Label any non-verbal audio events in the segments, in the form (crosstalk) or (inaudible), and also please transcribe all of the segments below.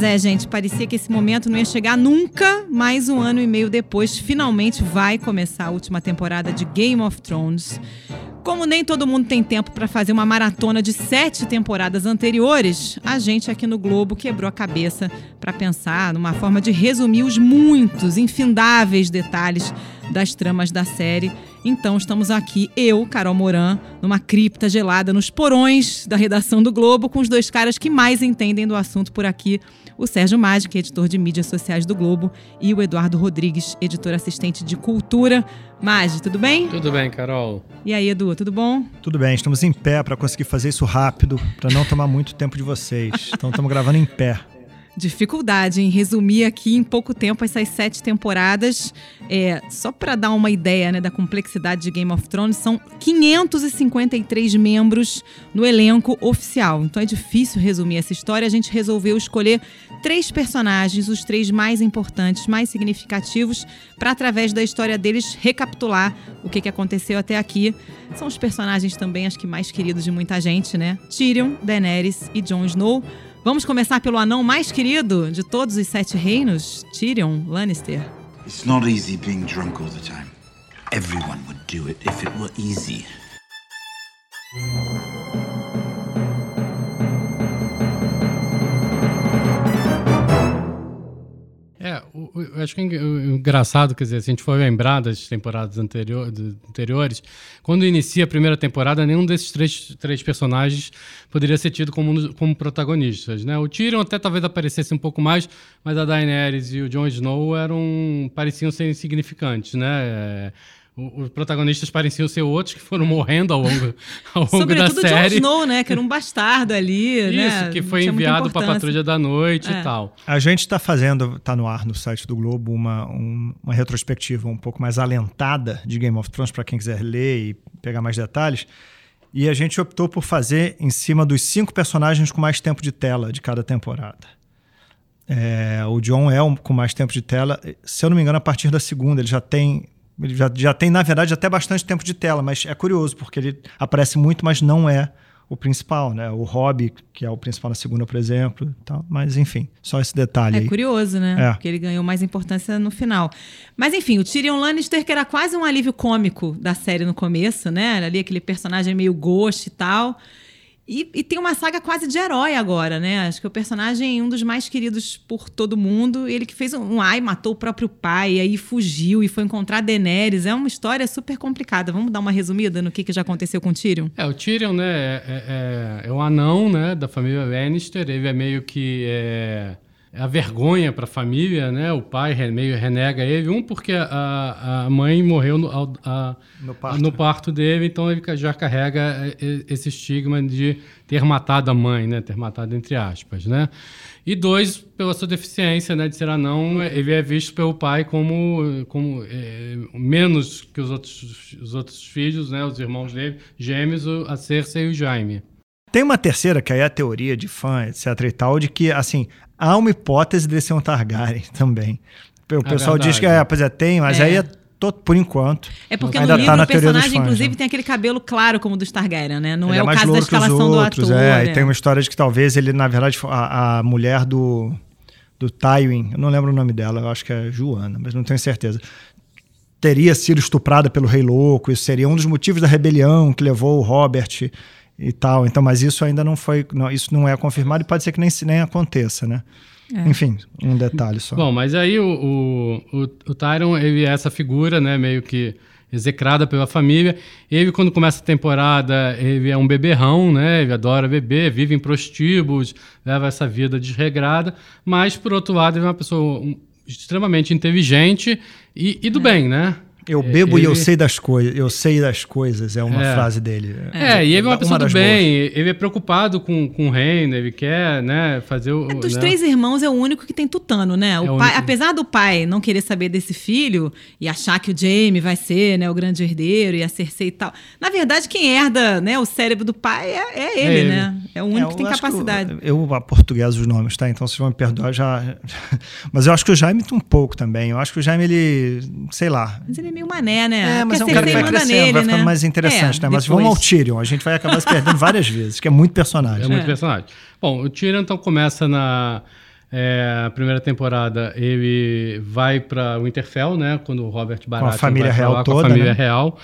Pois é, gente, parecia que esse momento não ia chegar nunca, mas um ano e meio depois, finalmente vai começar a última temporada de Game of Thrones. Como nem todo mundo tem tempo para fazer uma maratona de sete temporadas anteriores, a gente aqui no Globo quebrou a cabeça para pensar numa forma de resumir os muitos, infindáveis detalhes das tramas da série. Então estamos aqui, eu, Carol Moran, numa cripta gelada nos porões da redação do Globo, com os dois caras que mais entendem do assunto por aqui, o Sérgio Magic, editor de mídias sociais do Globo, e o Eduardo Rodrigues, editor assistente de cultura. Magi, tudo bem? Tudo bem, Carol. E aí, Edu, tudo bom? Tudo bem, estamos em pé para conseguir fazer isso rápido, para não tomar muito tempo de vocês. Então estamos gravando em pé dificuldade em resumir aqui em pouco tempo essas sete temporadas. É, só para dar uma ideia né, da complexidade de Game of Thrones, são 553 membros no elenco oficial. Então é difícil resumir essa história. A gente resolveu escolher três personagens, os três mais importantes, mais significativos, para através da história deles recapitular o que, que aconteceu até aqui. São os personagens também, acho que mais queridos de muita gente, né? Tyrion, Daenerys e Jon Snow. Vamos começar pelo anão mais querido de todos os sete reinos, Tyrion Lannister. It's not easy being drunk all the time. Everyone would do it if it were easy. Acho que é engraçado, quer dizer, se a gente for lembrar das temporadas anterior, anteriores, quando inicia a primeira temporada, nenhum desses três, três personagens poderia ser tido como, como protagonistas, né? O Tyrion até talvez aparecesse um pouco mais, mas a Daenerys e o Jon Snow eram pareciam ser insignificantes, né? É, os protagonistas pareciam ser outros que foram morrendo ao longo, (laughs) ao longo Sobretudo da série. Jon Snow, né? Que era um bastardo ali, Isso, né? que foi enviado para a Patrulha da Noite é. e tal. A gente está fazendo, está no ar no site do Globo, uma, um, uma retrospectiva um pouco mais alentada de Game of Thrones para quem quiser ler e pegar mais detalhes. E a gente optou por fazer em cima dos cinco personagens com mais tempo de tela de cada temporada. É, o John é um, com mais tempo de tela. Se eu não me engano, a partir da segunda ele já tem ele já, já tem, na verdade, até bastante tempo de tela, mas é curioso, porque ele aparece muito, mas não é o principal, né? O Hobby, que é o principal na segunda, por exemplo. Tal. Mas, enfim, só esse detalhe. É aí. curioso, né? É. Porque ele ganhou mais importância no final. Mas, enfim, o Tyrion Lannister, que era quase um alívio cômico da série no começo, né? Era ali aquele personagem meio ghost e tal. E, e, tem uma saga quase de herói agora, né? Acho que o personagem é um dos mais queridos por todo mundo. Ele que fez um, um ai, matou o próprio pai, aí fugiu e foi encontrar Daenerys. É uma história super complicada. Vamos dar uma resumida no que, que já aconteceu com o Tyrion? É, o Tyrion, né, é, é, é o anão, né, da família Lannister. Ele é meio que... É a vergonha para a família, né? O pai meio renega ele. Um, porque a, a mãe morreu no, a, no, parto. no, parto. dele, então ele já carrega esse estigma de ter matado a mãe, né? Ter matado entre aspas, né? E dois, pela sua deficiência, né? De ser anão, ele é visto pelo pai como, como é, menos que os outros, os outros filhos, né? Os irmãos dele, gêmeos, a Cersei e o Jaime. Tem uma terceira, que aí é a teoria de fã, etc e tal, de que, assim, há uma hipótese de ser um Targaryen (laughs) também. O é pessoal diz que, é, pois é, tem, mas é. aí é todo, por enquanto. É porque ainda no livro tá o personagem, fãs, inclusive, né? tem aquele cabelo claro como o dos Targaryen, né? Não ele é, é o caso da escalação outros, do ator. É, e tem uma história de que talvez ele, na verdade, a, a mulher do, do Tywin, eu não lembro o nome dela, eu acho que é Joana, mas não tenho certeza teria sido estuprada pelo Rei Louco, isso seria um dos motivos da rebelião que levou o Robert e tal. Então, mas isso ainda não foi, não, isso não é confirmado e pode ser que nem, nem aconteça, né? É. Enfim, um detalhe só. Bom, mas aí o, o, o, o Tyron, ele é essa figura, né, meio que execrada pela família. Ele, quando começa a temporada, ele é um beberrão, né? Ele adora beber, vive em prostíbulos, leva essa vida desregrada. Mas, por outro lado, ele é uma pessoa extremamente inteligente e, e do é. bem, né? Eu bebo ele... e eu sei das coisas. Eu sei das coisas, é uma é. frase dele. É, é, e ele é uma pessoa uma do bem. Boas. Ele é preocupado com, com o reino, ele quer, né, fazer o. É, dos né? três irmãos é o único que tem tutano, né? O é pai, apesar do pai não querer saber desse filho e achar que o Jaime vai ser, né, o grande herdeiro e a Cersei e tal. Na verdade, quem herda, né, o cérebro do pai é, é ele, ele, né? É o único que tem capacidade. Que eu, eu português os nomes, tá? Então vocês vão me perdoar já. (laughs) Mas eu acho que o Jaime tem um pouco também. Eu acho que o Jaime, ele. sei lá. Mas ele é meio mané, né? É, mas é um cara que vai crescendo, nele, vai ficando né? mais interessante, é, né? Mas depois. vamos ao Tyrion, a gente vai acabar se perdendo várias vezes, que é muito personagem. É muito é. personagem. Bom, o Tyrion então começa na, É, a primeira temporada ele vai para Winterfell, né? Quando o Robert Baratheon com a família real lá, toda, com a família né? real.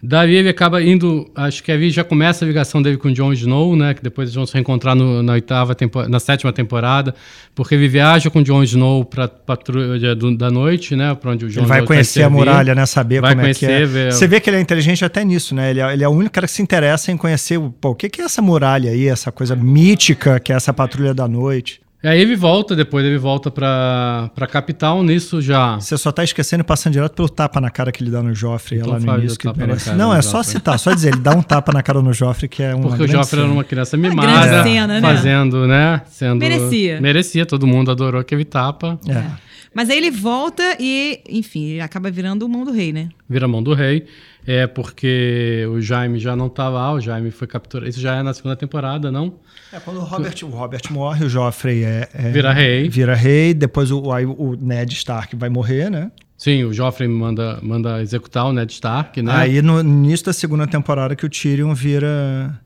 Daí ele acaba indo, acho que ali já começa a ligação dele com o Jon Snow, né? Que depois eles vão se reencontrar no- na oitava na sétima temporada, porque ele viaja com o Jon Snow para patrulha do- da noite, né? Para onde o Jon Ele vai Snow conhecer a muralha, né? Saber Vai como é que é. conhecer, ver- Você vê que ele é inteligente até nisso, né? Ele é, ele é o único cara que se interessa em conhecer o, pô, o que, que é essa muralha aí, essa coisa mítica que é essa patrulha da noite. Aí ele volta, depois ele volta pra, pra capital, nisso já. Você só tá esquecendo e passando direto pelo tapa na cara que ele dá no Joffrey Então lá no início. Que merece. Não, é só Joffrey. citar, só dizer, ele dá um tapa na cara no Joffrey, que é uma Porque o Joffrey era uma criança mimada, cena, né? fazendo, né? Sendo, Merecia. Merecia, todo mundo adorou aquele tapa. É. Mas aí ele volta e, enfim, ele acaba virando o mão do rei, né? Vira mão do rei. É porque o Jaime já não tá lá, o Jaime foi capturado. Isso já é na segunda temporada, não? É, quando o Robert, o Robert morre, o Joffrey é, é- Vira rei. Vira rei, depois o, aí o Ned Stark vai morrer, né? Sim, o Joffrey manda, manda executar o Ned Stark, né? Aí no início da segunda temporada que o Tyrion vira,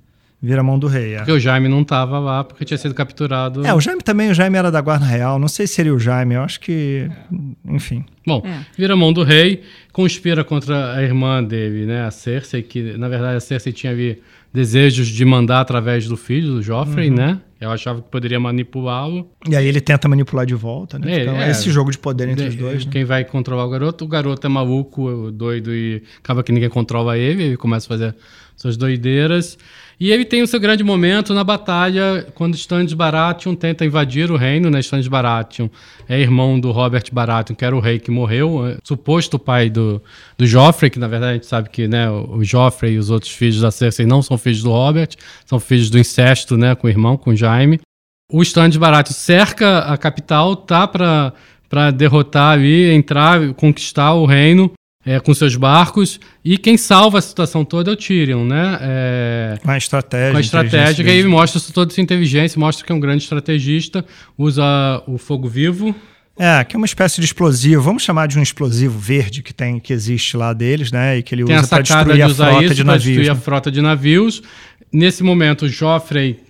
vira mão do rei. É. Porque o Jaime não tava lá porque tinha sido capturado. É, o Jaime também, o Jaime era da Guarda Real. Não sei se seria o Jaime, eu acho que. Enfim. Bom, É. vira mão do rei, conspira contra a irmã dele, né? A Cersei, que na verdade a Cersei tinha ali desejos de mandar através do filho, do Joffrey, Uhum. né? Eu achava que poderia manipulá-lo. E aí ele tenta manipular de volta, né? É, Então, é. esse jogo de poder entre os De- dois, né? Quem vai controlar o garoto? O garoto é maluco, doido e acaba que ninguém controla ele, ele começa a fazer suas doideiras. E ele tem o seu grande momento na batalha quando Stannis Baratheon tenta invadir o reino, né? Stannis Baratheon é irmão do Robert Baratheon, que era o rei que morreu, é, suposto pai do, do Joffrey, que na verdade a gente sabe que né, o Joffrey e os outros filhos da Cersei não são filhos do Robert, são filhos do incesto, né, com o irmão, com o Jaime. O Stannis Baratheon cerca a capital, tá para derrotar ali, entrar, conquistar o reino é, com seus barcos. E quem salva a situação toda é o Tyrion, né? É, Com a estratégia. com a estratégia, que aí mostra toda essa inteligência, mostra que é um grande estrategista, usa o fogo vivo. É, que é uma espécie de explosivo. Vamos chamar de um explosivo verde que tem, que existe lá deles, né? E que ele Tem a usa para destruir de a frota isso de navios. destruir a né? frota de navios. Nesse momento, o Joffrey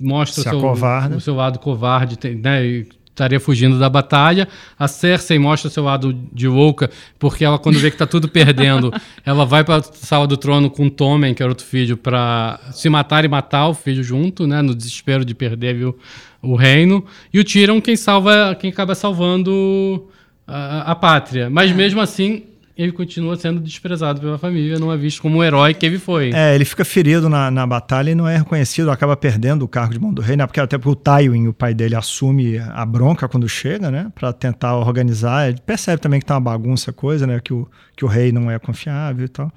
mostra o Se seu, acovarda. o seu lado covarde, né? Estaria fugindo da batalha. A Cersei mostra seu lado de louca, porque ela, quando vê que tá tudo perdendo, (laughs) ela vai para a sala do trono com o Tommen, que era outro filho, para se matar e matar o filho junto, né? No desespero de perder viu, o reino. E o Tyrion, quem salva, quem acaba salvando a, a pátria. Mas mesmo assim, ele continua sendo desprezado pela família, não é visto como o herói que ele foi. É, ele fica ferido na, na batalha e não é reconhecido, acaba perdendo o cargo de mão do rei, né? Porque até porque o Tywin, o pai dele, assume a bronca quando chega, né? Pra tentar organizar. Ele percebe também que tá uma bagunça a coisa, né? Que o, que o rei não é confiável e tal.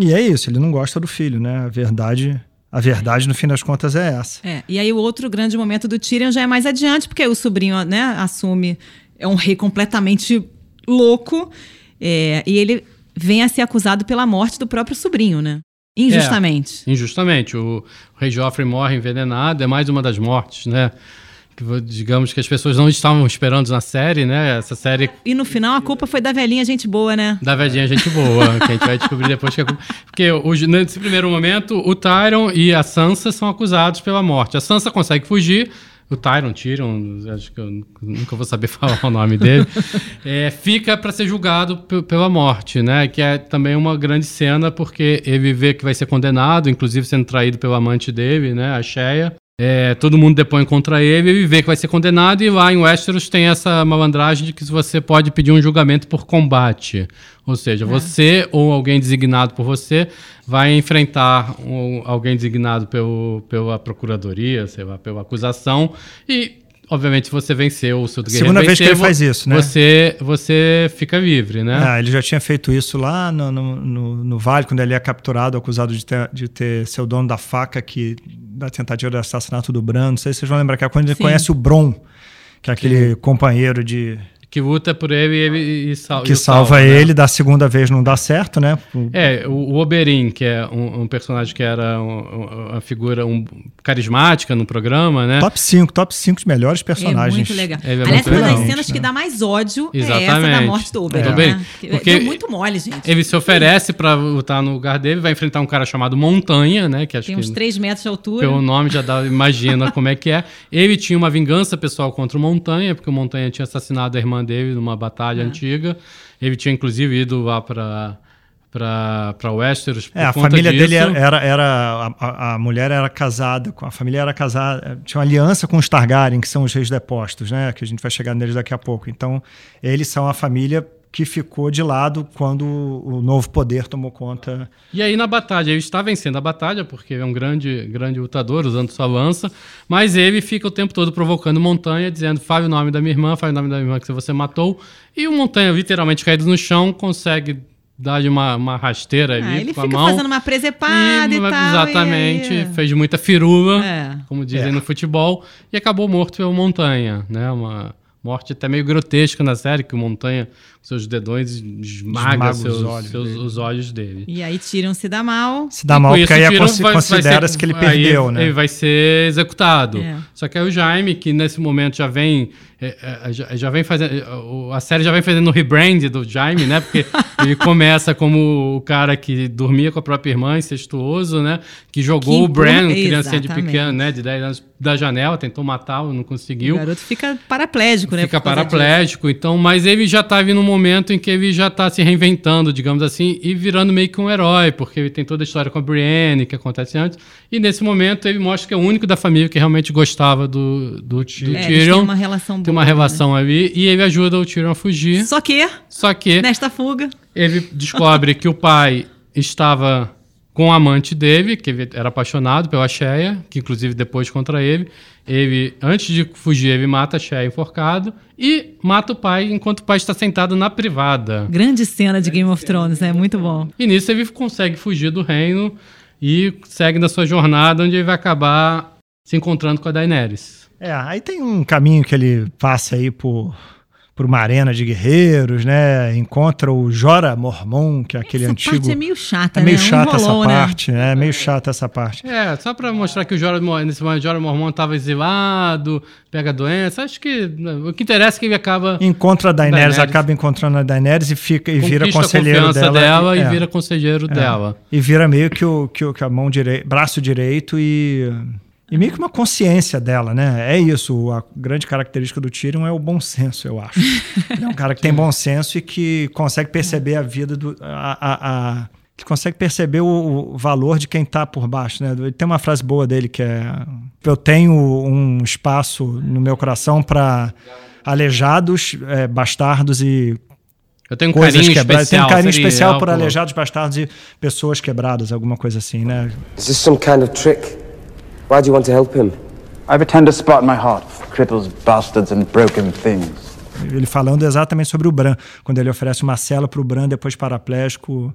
E é isso, ele não gosta do filho, né? A verdade, a verdade no fim das contas é essa. É, e aí o outro grande momento do Tyrion já é mais adiante, porque o sobrinho, né, assume, é um rei completamente louco, é, e ele vem a ser acusado pela morte do próprio sobrinho, né? Injustamente. Injustamente. O, o rei Joffrey morre envenenado, é mais uma das mortes, né? Que, digamos que as pessoas não estavam esperando na série, né? Essa série E no final a culpa foi da velhinha gente boa, né? da velhinha gente boa, que a gente vai descobrir depois que é culpa. Porque o- nesse primeiro momento, o Tyron e a Sansa são acusados pela morte. A Sansa consegue fugir. O Tyron, Tyrion, acho que eu nunca vou saber (laughs) falar o nome dele, é, fica para ser julgado pe- pela morte, né? Que é também uma grande cena, porque ele vê que vai ser condenado, inclusive sendo traído pelo amante dele, né? A Shea. É, todo mundo depõe contra ele, ele vê que vai ser condenado, e lá em Westeros tem essa malandragem de que você pode pedir um julgamento por combate. Ou seja, você ou alguém designado por você vai enfrentar um- alguém designado pelo, pela procuradoria, sei lá, pela acusação, e obviamente se você venceu, o seu guerreiro Segunda vez que ele faz isso, né? Você, você fica livre, né? Ah, ele já tinha feito isso lá no, no, no- no Vale, quando ele é capturado, acusado de ter, de ter ser o dono da faca que, da tentativa de assassinato do Bran. Não sei se vocês vão lembrar que é quando ele Sim. conhece o Bron, que é aquele companheiro de. Que luta por ele e ele e sal, que e salva, salva né? ele, da segunda vez não dá certo, né? É, o, o Oberyn, que é um, um personagem que era um, um, uma figura um, carismática no programa, né? Top 5, top 5 de melhores É personagens. muito legal. É Aliás, uma das cenas que dá mais ódio é essa da Exatamente. morte do Oberyn. É. Né? Que- Porque Deu muito mole, gente. Ele se oferece pra lutar no lugar dele, vai enfrentar um cara chamado Montanha, né? Que acho Tem que uns 3 metros de altura. pelo nome já dá, imagina como é que é. Ele tinha uma vingança pessoal contra o Montanha, porque o Montanha tinha assassinado a irmã dele numa batalha antiga. Ele tinha inclusive ido lá pra para Westeros por É, a conta família disso. dele era, era, era- a, a mulher era casada, com a família era casada, tinha uma aliança com os Targaryen, que são os reis depostos, né? Que a gente vai chegar neles daqui a pouco. Então, eles são a família que ficou de lado quando o novo poder tomou conta. E aí na batalha, ele está vencendo a batalha, porque ele é um grande, grande lutador, usando sua lança, mas ele fica o tempo todo provocando Montanha, dizendo, fale o nome da minha irmã, fale o nome da minha irmã que você matou, e o Montanha, literalmente caído no chão, consegue dar-lhe uma, uma rasteira ali Ah, ele com fica a mão. fazendo uma presepada e, tal. Exatamente, e aí- fez muita firula, É. como dizem É. no futebol, e acabou morto pelo Montanha, né? Uma morte até meio grotesca na série, que o Montanha, com seus dedões, esmaga Esmaga os seus, olhos seus- dele. os olhos dele. E aí tiram-se da mal. Se dá mal, porque aí vai- vai considera-se que ele aí perdeu, né? Ele vai ser executado. É. Só que aí o Jaime, que nesse momento já vem. É, é, já, já vem fazendo. é, o- A série já vem fazendo o rebrand do Jaime, né? Porque (laughs) ele começa como o cara que dormia com a própria irmã, incestuoso, né? Que jogou Que o Bran, criancinha de pequeno, né? De 10 anos, da janela, tentou matá-lo, não O conseguiu garoto fica paraplégico, né? fica paraplégico, então, mas ele já tá vindo num momento em que ele já tá se reinventando, digamos assim, e virando meio que um herói, porque ele tem toda a história com a Brienne, que acontece antes, e nesse momento ele mostra que é o único da família que realmente gostava do, do, do. É, Tyrion. têm uma relação. Tem uma relação ali, e ele ajuda o Tyrion a fugir, Só que, só que nesta fuga, ele descobre que o pai estava com o amante dele, que ele era apaixonado pela Shea, que inclusive depois contra ele. Ele, antes de fugir, ele mata a Shea enforcado e mata o pai enquanto o pai está sentado na privada. grande cena de Game of Thrones, né? Muito bom. E nisso ele consegue fugir do reino e segue na sua jornada, onde ele vai acabar se encontrando com a Daenerys. É, aí tem um caminho que ele passa aí por, por uma arena de guerreiros, né? Encontra o Jora Mormon, que é aquele essa antigo. parte é meio chata, É meio né? Um chata essa né? parte, né? É meio chata essa parte. É, só pra mostrar que o Jorah, Mor- nesse momento, o Jorah Mormon estava exilado, pega doença. Acho que né, o que interessa é que ele acaba Encontra a Daenerys, Daenerys. acaba encontrando a Daenerys e fica e vira conquista conselheiro dela, dela, e é, vira conselheiro é. dela. E vira meio que o, que o que a mão direita, braço direito e e meio que uma consciência dela, né? É isso. A grande característica do Tyrion é o bom senso, eu acho. Ele é um cara que tem (laughs) bom senso e que consegue perceber a vida do. A, a, a- que consegue perceber o, o valor de quem está por baixo, né? Ele tem uma frase boa dele que é: Eu tenho um espaço no meu coração para aleijados, é, bastardos e Eu tenho um coisas carinho quebradas. Tem um especial. carinho seria especial por aleijados, bastardos e pessoas quebradas, alguma coisa assim, né? Is this some kind of trick? Why do you want to help him? I have a tender spot in my heart for cripples, bastards, and broken things. Ele falando exatamente sobre o Bran, quando ele oferece uma cela para o Bran, depois paraplégico,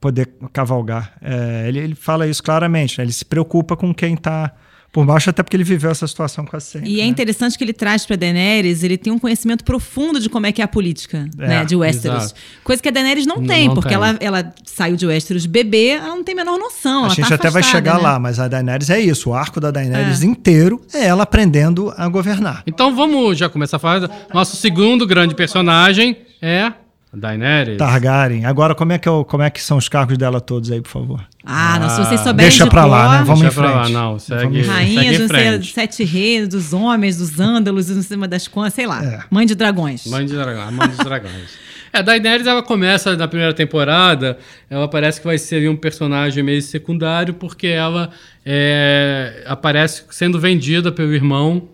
poder cavalgar. É, ele, ele fala isso claramente, né? ele se preocupa com quem está por baixo, até porque ele viveu essa situação quase sempre. E é né? interessante que ele traz pra Daenerys, ele tem um conhecimento profundo de como é que é a política É, né, de Westeros. exato. Coisa que a Daenerys não Não- tem, não porque tem. Ela, ela saiu de Westeros bebê, ela não tem a menor noção. A ela gente tá até vai chegar né? lá, mas a Daenerys é isso. O arco da Daenerys É. inteiro é ela aprendendo a governar. Então vamos já começar a falar. Nosso segundo grande personagem é a Daenerys. Targaryen. Agora, como é, que o- como é que são os cargos dela todos aí, por favor? Ah, não, se vocês souberem Deixa de pra lá, cor, né? Vamos Deixa em pra lá, frente. não, segue- Vamos em frente. Rainha dos frente. sete reis, dos homens, dos ândalos, em cima das contas, sei lá. É. Mãe de dragões. Mãe de dragão, a mãe dos dragões. (laughs) É, a Daenerys, ela começa na primeira temporada, ela parece que vai ser um personagem meio secundário, porque ela é, aparece sendo vendida pelo irmão,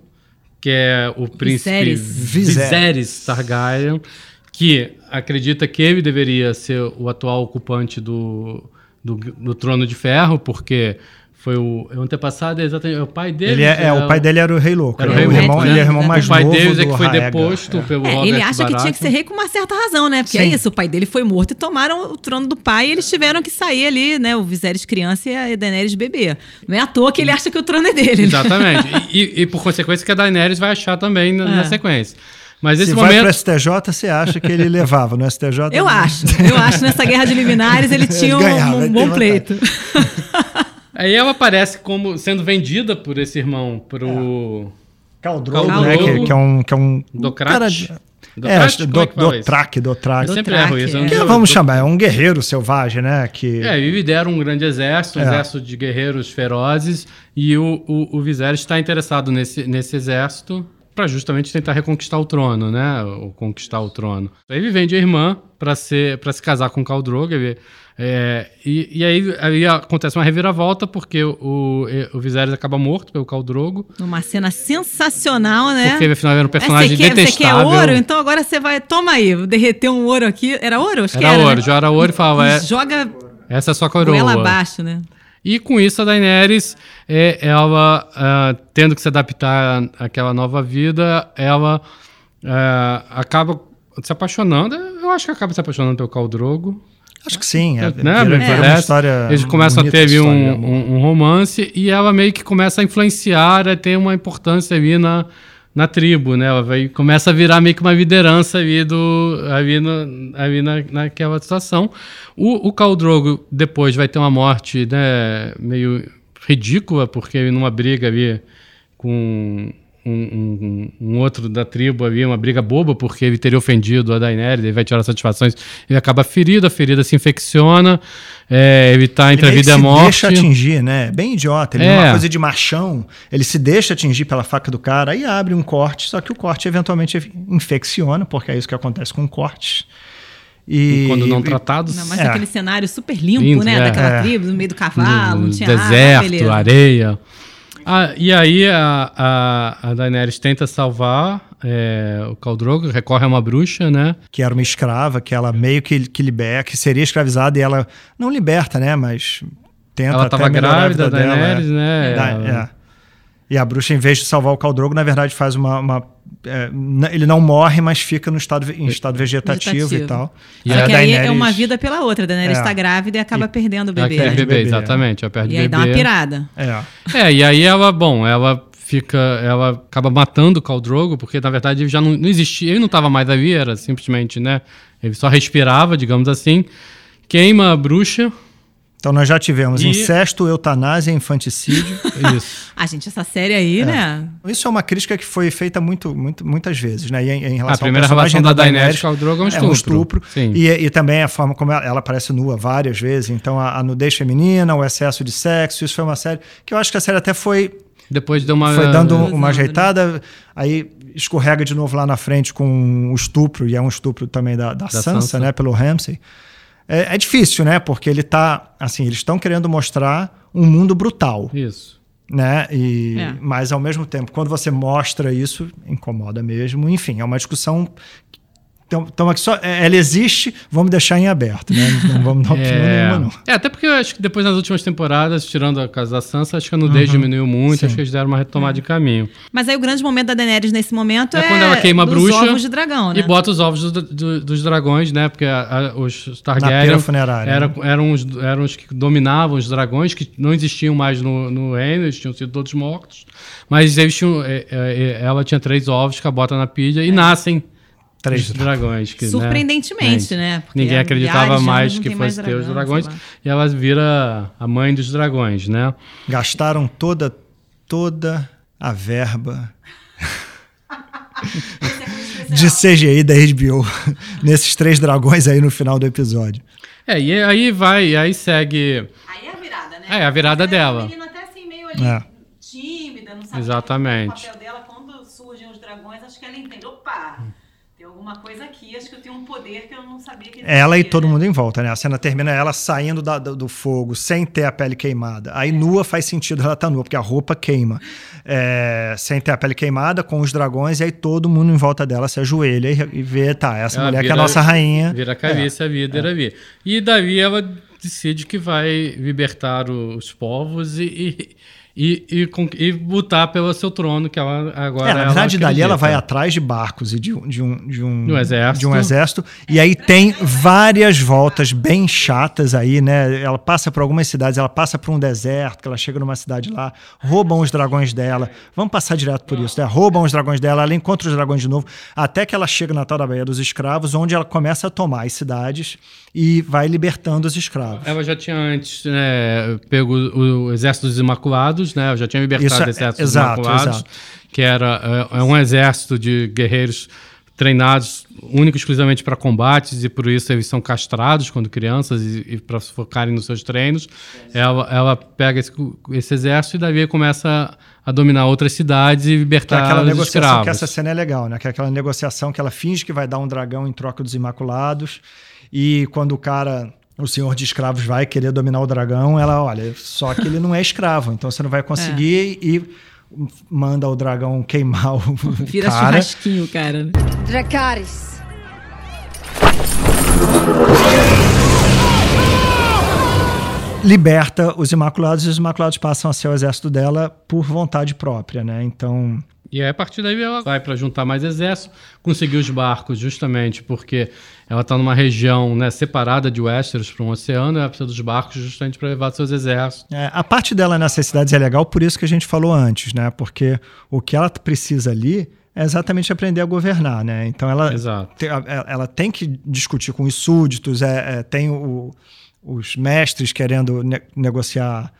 que é o príncipe Viserys. Viserys Targaryen, que acredita que ele deveria ser o atual ocupante do, do, do trono de ferro, porque foi o, é o antepassado, é exatamente o pai dele. Ele é, é, o pai dele era o rei louco. Era o ele, rei é o irmão, louco, ele é o né? irmão mais o pai novo deles é do que foi Raega. deposto pelo É, Robert ele acha que tinha que ser rei com uma certa razão, né? Porque Sim. é isso, o pai dele foi morto e tomaram o trono do pai e eles tiveram que sair ali, né? O Viserys criança e a Daenerys bebê. Não é à toa que ele acha que o trono é dele. né? Exatamente. E, e- e por consequência que a Daenerys vai achar também na, na É. sequência. Mas esse Se momento. vai pro STJ, você acha que ele (laughs) levava no STJ? Eu não. acho. Eu acho que nessa guerra de liminares ele (laughs) tinha um, ganhava, um ele bom pleito. (laughs) Aí ela aparece como sendo vendida por esse irmão pro. Caldrogo, Khal né? Que, que é um. Que é um Docrat? cara de-? É, do, é. Eu sempre erro isso. é. Que sei- vamos chamar, é um guerreiro selvagem, né? Que É, e lideram um grande exército, um É. exército de guerreiros ferozes, e o, o, o Viserys está interessado nesse, nesse exército para justamente tentar reconquistar o trono, né? Ou conquistar o trono. Aí ele vende a irmã para ser para se casar com Khal Drogo, ele- é, e, e aí, aí acontece uma reviravolta porque o, o Viserys acaba morto pelo Khal Drogo, Numa cena sensacional, né? porque ele afinal era um É, personagem você, quer, você quer detestável. ouro? Então agora você vai. Toma aí, derreter um ouro aqui. Era ouro? Acho que Era era. ouro, né? já era ouro e falava, é, Joga essa é a sua goela coroa. abaixo, né? E com isso a Daenerys, é, ela ah, tendo que se adaptar àquela nova vida, ela ah, acaba se apaixonando. Eu acho que acaba se apaixonando pelo Khal Drogo. acho que sim. É, né? vira- vira uma história Eles começam a ter um, um- um romance e ela meio que começa a influenciar, a ter uma importância ali na, na tribo, né? Ela vai, começa a virar meio que uma liderança ali, do, ali, no, ali na, naquela situação. O, o Khal Drogo depois vai ter uma morte né, meio ridícula, porque ele numa briga ali com um, um- um outro da tribo ali, uma briga boba, porque ele teria ofendido a Daenerys, ele vai tirar satisfações, ele acaba ferido, a ferida se infecciona, é, ele tá entre Ele a vida e a morte. deixa atingir, né? Bem idiota. Ele é. É. uma coisa de machão. Ele se deixa atingir pela faca do cara, aí abre um corte, só que o corte eventualmente infecciona, porque é isso que acontece com cortes. E, quando não e- tratados. Não, mas É. aquele cenário super limpo, Lindo, né? é. Daquela É. tribo, no meio do cavalo, não tinha água, deserto, beleza. areia. Ah, e aí a, a, a Daenerys tenta salvar é, o Khal Drogo, recorre a uma bruxa, né? que era uma escrava, que ela meio que, que liberta, que seria escravizada e ela não liberta, né? Mas tenta Ela até estava melhorar a grávida, vida da dela, Daenerys, é. né? Da- é. E a bruxa, em vez de salvar o Caldrogo, na verdade faz uma. uma- é, ele não morre, mas fica no estado, em estado vegetativo, Vegetativo. e tal. E Só a que aí é Daenerys- uma vida pela outra. A Daenerys É. está grávida e acaba perdendo o Ela bebê. quer né? bebê, Bebê, exatamente. Ela perde E aí bebê. dá uma pirada. É. É, e aí ela, bom, ela fica, ela acaba matando o Khal Drogo, porque na verdade ele já não, não existia, ele não estava mais ali, era simplesmente, né, ele só respirava, digamos assim, queima a bruxa, Então nós já tivemos E- incesto, eutanásia, infanticídio. (laughs) isso. Ah, gente, essa série aí, né? Isso é uma crítica que foi feita muito, muito, muitas vezes, né? E em, em A relação primeira ao personagem relação da Daenerys com o Drogo é um é um estupro. estupro. Sim. E, e também a forma como ela, ela aparece nua várias vezes. Então a, a nudez feminina, o excesso de sexo, isso foi uma série que eu acho que a série até foi, Depois deu uma... foi dando uma né? ajeitada. Aí escorrega de novo lá na frente com o estupro, e é um estupro também da, da, Sansa, Sansa. né? Pelo Ramsay. É, é difícil, né? Porque ele tá. Assim, eles estão querendo mostrar um mundo brutal Isso. né? E, É. Mas ao mesmo tempo, quando você mostra isso, incomoda mesmo. Enfim, é uma discussão. Então, então aqui só, é, ela existe, vamos deixar em aberto, né? Não vamos dar (laughs) opinião É, nenhuma, não. é, até porque eu acho que depois nas últimas temporadas, tirando a casa da Sansa, acho que a nudez diminuiu muito, Sim. acho que eles deram uma retomada de caminho. Mas aí o grande momento da Daenerys nesse momento é, É quando ela queima a bruxa ovos de dragão, né? E bota os ovos do- do- dos dragões, né? Porque a- a- os Targaryen funerária. era, né? eram, os, eram os que dominavam os dragões, que não existiam mais no, no reino, eles tinham sido todos mortos. Mas eles tinham, é, é, ela tinha três ovos que ela bota na pilha e nascem Três dragões. Que, né, Surpreendentemente, né? Porque Ninguém acreditava mais que fosse ter os dragões. E ela vira a mãe dos dragões, né? Gastaram toda, toda a verba de CGI da HBO (laughs) nesses três dragões aí no final do episódio. É, e aí vai, e aí segue. Aí é a virada, né? É, a virada Ela é dela. Menina até assim, meio ali, É. tímida, não sabe Exatamente. o papel dela. Quando surgem os dragões, acho que ela entende. Opa, tem alguma coisa aqui, acho que eu tenho um poder que eu não sabia que existia. Ela e todo né? mundo em volta, né? A cena termina ela saindo da- do, fogo, sem ter a pele queimada. Aí nua faz sentido ela tá nua, porque a roupa queima. É, sem ter a pele queimada, com os dragões, e aí todo mundo em volta dela se ajoelha e, e vê, tá, essa Ela mulher que é a vira- nossa rainha. Vira a cabeça, a vida era vir. E daí ela decide que vai libertar os povos e, e, e, e, con- e lutar pelo seu trono, que ela agora É, na ela verdade, dali ela vai atrás de barcos e de, um- de um, de, um, De um exército. de um exército. E aí tem várias voltas bem chatas aí, né? Ela passa por algumas cidades, ela passa por um deserto, ela chega numa cidade lá, roubam os dragões dela. Vamos passar direto por isso, né? Roubam os dragões dela, ela encontra os dragões de novo, até que ela chega na tal da Baía dos Escravos, onde ela começa a tomar as cidades e vai libertando os escravos. Ela já tinha antes né, pego o, Exército dos Imaculados, né? Eu já tinha libertado Isso é- o Exército exato, dos Imaculados, exato. que era é, é um exército de guerreiros treinados único e exclusivamente para combates e por isso eles são castrados quando crianças e, e para focarem nos seus treinos. Ela, ela pega esse, esse exército e daí começa a dominar outras cidades e Que é libertar aquela negociação, escravos. que essa cena é legal, né? Que é aquela negociação que ela finge que vai dar um dragão em troca dos Imaculados. E quando o cara, o senhor de escravos, vai querer dominar o dragão, ela, olha, só que ele não é escravo, então você não vai conseguir e manda o dragão queimar o (laughs) Vira cara. churrasquinho, cara. Dracarys. Liberta os Imaculados e os Imaculados passam a ser o exército dela por vontade própria, né? Então, E aí, a partir daí, ela vai para juntar mais exército, conseguir os barcos, justamente porque ela está numa região né, separada de Westeros para um oceano, ela precisa dos barcos justamente para levar seus exércitos. É, a parte dela nessas cidades é legal, por isso que a gente falou antes, né? Porque o que ela precisa ali é exatamente aprender a governar, né? Então ela, te- ela tem que discutir com os súditos, é, é, tem o- os mestres querendo ne- negociar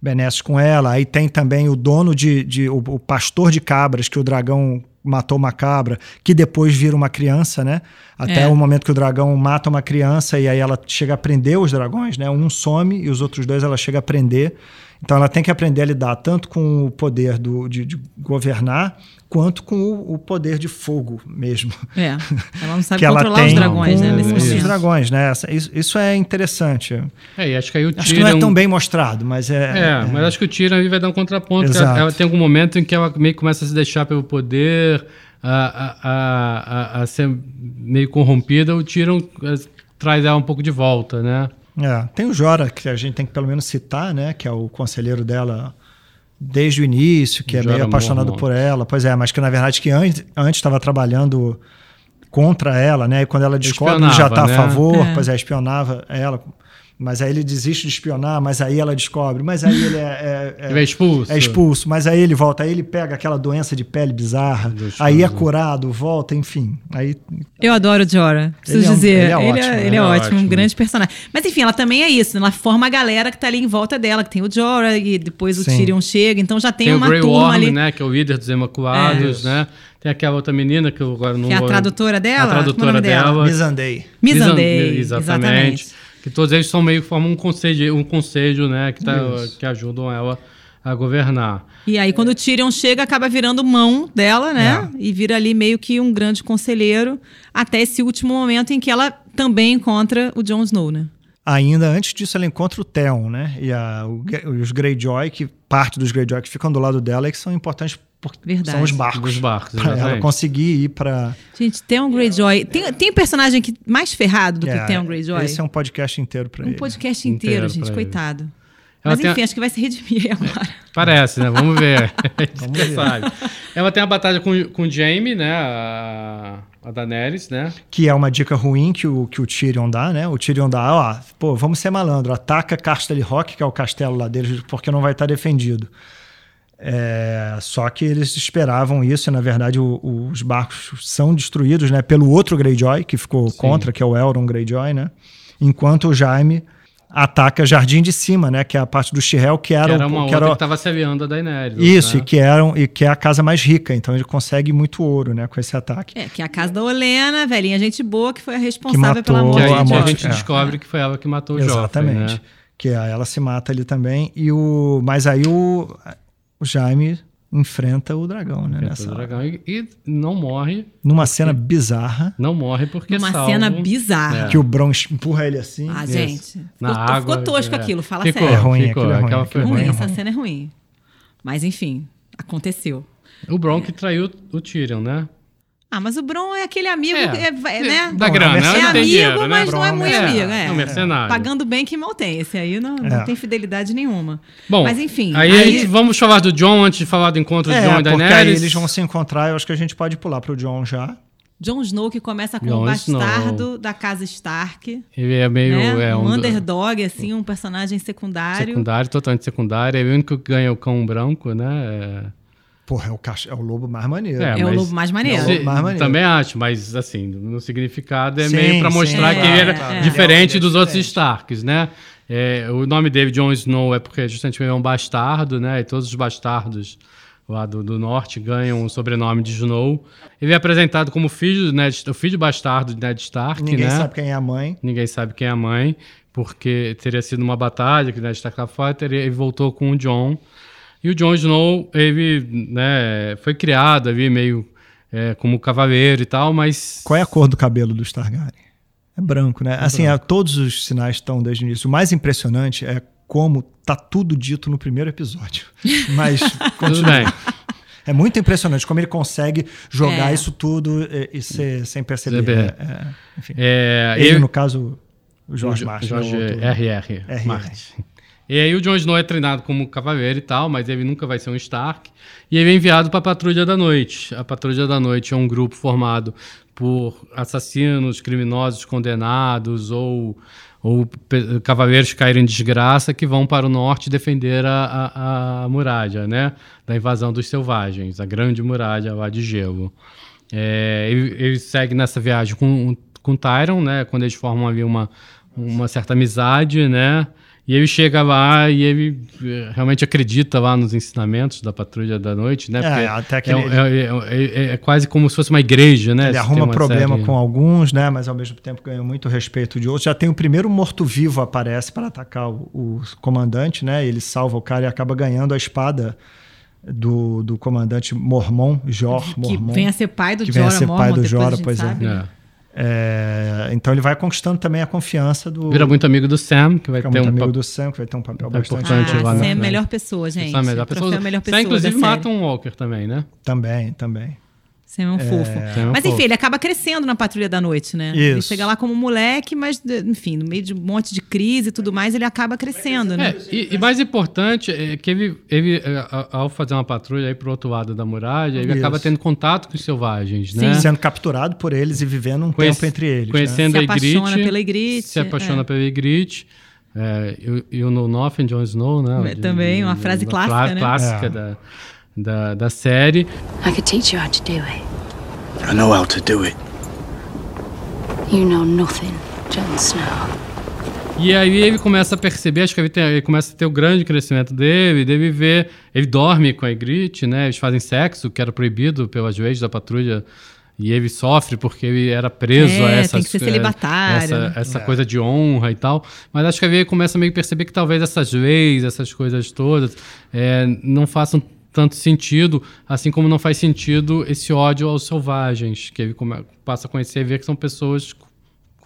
benesses com ela, aí tem também o dono de, de o, o pastor de cabras, que o dragão matou uma cabra, que depois vira uma criança, né? Até É. o momento que o dragão mata uma criança e aí ela chega a prender os dragões, né? Um some e os outros dois ela chega a prender. Então ela tem que aprender a lidar tanto com o poder do, de, de governar quanto com o, o poder de fogo mesmo. É. (laughs) Ela não sabe que ela controlar tem os dragões, né? com Nesse os dragões, né? Isso, isso é interessante. É, e acho que aí o Acho que não é Tyrion- tão bem mostrado, mas é. É, mas acho que o Tyrion aí vai dar um contraponto. Exato. ela tem algum momento em que ela meio que começa a se deixar pelo poder, a, a, a, a, ser meio corrompida. O Tyrion eh, traz ela um pouco de volta, né? É, tem o Jora, que a gente tem que pelo menos citar, né? Que é o conselheiro dela desde o início, que é Jorah meio apaixonado por ela. Pois é, mas que na verdade que antes estava trabalhando contra ela, né? E quando ela descobre, já está né? a favor, É. pois é, espionava ela. Mas aí ele desiste de espionar, mas aí ela descobre, mas aí ele é, é- é- Ele é expulso. é expulso, mas aí ele volta, aí ele pega aquela doença de pele bizarra, Deus aí é Deus. curado, volta, enfim. Aí Eu adoro o Jorah, preciso Ele é um- dizer. ele é Ele é, ótimo, ele é é ótimo, um ótimo. grande personagem. Mas enfim, ela também é isso, né? ela forma a galera que tá ali em volta dela, que tem o Jorah e depois o Sim. Tyrion chega, então já tem, Tem o uma Grey turma Worm, ali. né? Que é o líder dos Imaculados, né? Tem aquela outra menina que eu agora não Que é a tradutora dela? A é o tradutora dela? dela. Missandei. Missandei, Exatamente. exatamente. Que todos eles são meio que formam um conselho, um conselho né? Que, tá, que ajudam ela a governar. E aí, quando o Tyrion chega, acaba virando mão dela, né? É. E vira ali meio que um grande conselheiro, até esse último momento em que ela também encontra o Jon Snow, né? Ainda antes disso, ela encontra o Theon, né? E a- o- os Greyjoy, que parte dos Greyjoy que ficam do lado dela e que são importantes porque Verdade. são os barcos. Dos barcos, Pra ela conseguir ir para. Gente, Theon Greyjoy. Tem, tem personagem que mais ferrado do que o Theon Greyjoy? Esse é um podcast inteiro para Um ele. podcast Inteiro inteiro, gente, ele. Ela Mas enfim, a- acho que vai se redimir agora. Parece, né? Vamos ver. (laughs) Vamos ver. sabe. Ela tem a batalha com, com o Jaime, né? A, a Daenerys, né? Que é uma dica ruim que o, que o Tyrion dá, né? O Tyrion dá, ó, pô, vamos ser malandro, ataca Castle Rock, que é o castelo lá deles, porque não vai estar defendido. É, só que eles esperavam isso, e na verdade o- os barcos são destruídos né, pelo outro Greyjoy, que ficou contra, que é o Elrond Greyjoy, né? Enquanto o Jaime ataca Jardim de Cima, né? Que é a parte do Shirel, que era, Que era o- uma que outra era que estava se aliando a Daenerys. Isso, né? e que, eram, e que é a casa mais rica, então ele consegue muito ouro né, com esse ataque. É, que é a casa da Olena, velhinha gente boa, que foi a responsável matou pela Que morte aí a de a morte, gente é. descobre que foi ela que matou o Exatamente. Joffrey, né? Que aí ela se mata ali também. E o, mas aí o, o Jaime enfrenta o dragão, né? Enfrenta Nessa o dragão e, e não morre, Numa cena bizarra, não morre porque Uma salvo. cena bizarra. que o Bron empurra ele assim. Ah, Isso. gente. Na ficou, água, ficou tosco é. aquilo, fala Ficou, sério. É ruim, ficou. aquilo é ruim, Aquela aquilo foi ruim, é essa ruim. cena é ruim. Mas enfim, aconteceu. O Bron que traiu o Tyrion, né? Ah, mas o Bron é aquele amigo, É, que é, é, né? da Bom, grana, é né? É tem amigo, dinheiro, né? mas não é muito é- amigo. é É, um mercenário. Pagando bem que mal tem. Esse aí não, não É. tem fidelidade nenhuma. Bom, mas enfim. Aí, a gente- vamos falar do John antes de falar do encontro de É, John e porque aí Daenerys. eles vão se encontrar. Eu acho que a gente pode pular pro John já. Jon Snow que começa com Jon o bastardo Snow. da casa Stark. Ele é meio. né? é, um, um underdog, assim, um personagem secundário. secundário, totalmente secundário. É o único que ganha o cão branco, né? É- Porra, é o, cach... é o lobo mais maneiro. É, É o lobo mais maneiro. Sim. Se- mais maneiro. também acho, mas assim, no significado é Sim, meio sim, mostrar é, que ele era é, é. diferente é dos outros diferente. Starks, né? É, o nome dele, Jon Snow, é porque justamente ele é um bastardo, né? E todos os bastardos lá do, do norte ganham o sobrenome de Snow. Ele é apresentado como filho, do Ned, o filho bastardo de Ned Stark, Ninguém né? sabe quem é a mãe. Ninguém sabe quem é a mãe, porque teria sido uma batalha que Ned Stark lá fora, teria, ele voltou com o Jon. E o Jon Snow, ele né, foi criado ali meio é, como cavaleiro e tal, mas... Qual é a cor do cabelo do Targaryen? É branco, né? assim, é, todos os sinais estão desde o início. O mais impressionante é como tá tudo dito no primeiro episódio. (laughs) Mas Tudo continua. bem. É muito impressionante como ele consegue jogar É. isso tudo e, e ser, sem perceber. Perceber. É, é, enfim. É, ele, ele- no caso, o George Jo- Martin. Jorge né. R.R.. Martin. E aí o Jon Snow é treinado como cavaleiro e tal, mas ele nunca vai ser um Stark. E ele é enviado para a Patrulha da Noite. A Patrulha da Noite é um grupo formado por assassinos, criminosos condenados ou, ou cavaleiros que caíram em desgraça que vão para o norte defender a, a, a muralha, né? Da invasão dos selvagens, a grande muralha lá de gelo. É, ele, ele segue nessa viagem com, com Tyron, né? Quando eles formam ali uma, uma certa amizade, né? E ele chega lá e ele eh, realmente acredita lá nos ensinamentos da Patrulha da Noite, né? É, Porque até que é, ele- é- é- é- é quase como se fosse uma igreja, né? Ele arruma problema série- com alguns, né? Mas ao mesmo tempo ganha muito respeito de outros. Já tem o primeiro morto-vivo aparece para atacar o, o comandante, né? Ele salva o cara e acaba ganhando a espada do, do comandante Mormon, Jor Que Mormon. vem a ser pai do Que vem a ser pai do depois Jorah, a gente pois é. sabe. É. É, então ele vai conquistando também a confiança do. Vira muito amigo do Sam, que vai fica ter muito um amigo papel. do Sam, que vai ter um papel É bastante importante Ah, lá na Sam é a melhor pessoa, gente. Sam é a melhor pessoa. melhor Sam, pessoa inclusive, mata um Walker também, né? Também, também. Sam é um fofo. Sam é um mas fofo. enfim, ele acaba crescendo na Patrulha da Noite, né? Ele Isso. chega lá como moleque, mas, enfim, no meio de um monte de crise e tudo mais, ele acaba crescendo, né? É, e, e mais importante é que ele, ele é, ao fazer uma patrulha aí pro outro lado da muralha, ele Isso. acaba tendo contato com os selvagens, Sim. né? Sendo capturado por eles e vivendo um Conhece- tempo entre eles. né? Conhecendo Se a apaixona Ygritte. pela Ygritte, Se apaixona é. pela Ygritte. É, e o No Nothing, Jon Snow, né? É, também, uma frase uma clássica, né? clássica É. da, da, da série. I could teach you how to do it. I know how to do it. You know nothing, Jon Snow. E aí ele começa a perceber, acho que ele, tem- ele começa a ter o grande crescimento dele, dele ver, ele dorme com a Ygritte, né? Eles fazem sexo, que era proibido pelas leis da patrulha, e ele sofre porque ele era preso É, a essa tem que ser celibatário, essa, né? essa coisa de honra e tal. Mas acho que aí ele começa a meio que perceber que talvez essas leis, essas coisas todas, é, não façam tanto sentido, assim como não faz sentido esse ódio aos selvagens, que ele passa a conhecer e ver que são pessoas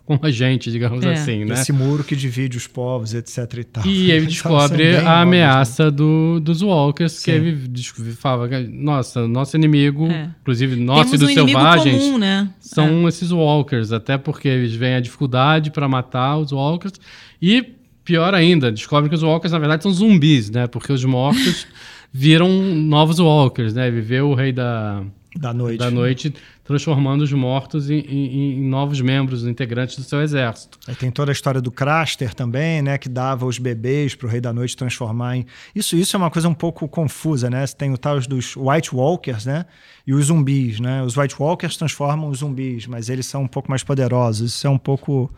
como a gente, digamos É. assim, né? Esse muro que divide os povos, etc e tal. E ele (laughs) descobre a óbvios, né? ameaça do, dos Walkers, que Sim. ele des- fala, que, nossa, nosso inimigo, É. inclusive nosso Temos e um dos inimigo selvagens, comum, né? são esses Walkers, até porque eles veem a dificuldade para matar os Walkers. E, pior ainda, descobrem que os Walkers, na verdade, são zumbis, né? Porque os mortos (laughs) viram novos Walkers, né? Viveu o rei da, Da noite. da noite transformando os mortos em, em- em novos membros, integrantes do seu exército. Aí tem toda a história do Craster também, né? Que dava os bebês para o Rei da Noite transformar em. Isso, isso é uma coisa um pouco confusa, né? Você tem o tal dos White Walkers, né? E os zumbis, né? Os White Walkers transformam os zumbis, mas eles são um pouco mais poderosos. Isso é um pouco.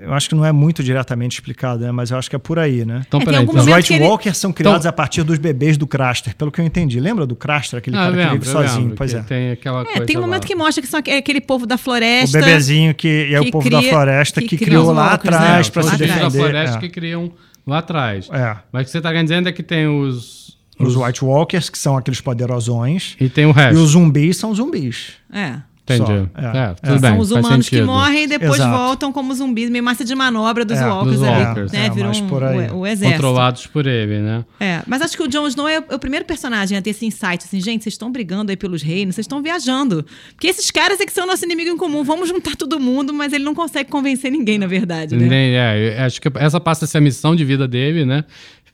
Eu acho que não é muito diretamente explicado, né? Mas eu acho que é por aí, né? Então, É, peraí, então, Os White ele- Walkers são criados Então- a partir dos bebês do Craster, pelo que eu entendi. Lembra do Craster, aquele Ah, cara eu que lembro, vive eu sozinho? lembro Pois é. Tem aquela É, coisa tem um momento lá. que mostra que são aque- aquele povo da O floresta. bebezinho que é que o povo cria- da floresta que, que criou lá walkers, né? atrás Não, para Os se atrás. bichos da defender. floresta é. que criam lá atrás. É. Mas o que você está querendo dizer é que tem os... Os White Walkers, que são aqueles poderosões. E tem o resto. E os zumbis são zumbis. É. Entendi. Só, É, é, tudo é. bem. São os humanos que morrem e depois Exato. voltam como zumbis, meio massa de manobra dos É, walkers dos ali, walkers. né? É, mais um- o, o exército. Controlados por ele, né? É, mas acho que o Jon Snow é o, é o primeiro personagem a ter esse insight, assim, gente, vocês estão brigando aí pelos reinos, vocês estão viajando. Porque esses caras é que são nosso inimigo em comum, vamos juntar todo mundo, mas ele não consegue convencer ninguém, na verdade, né? Nem- é, acho que essa passa a ser a missão de vida dele, né?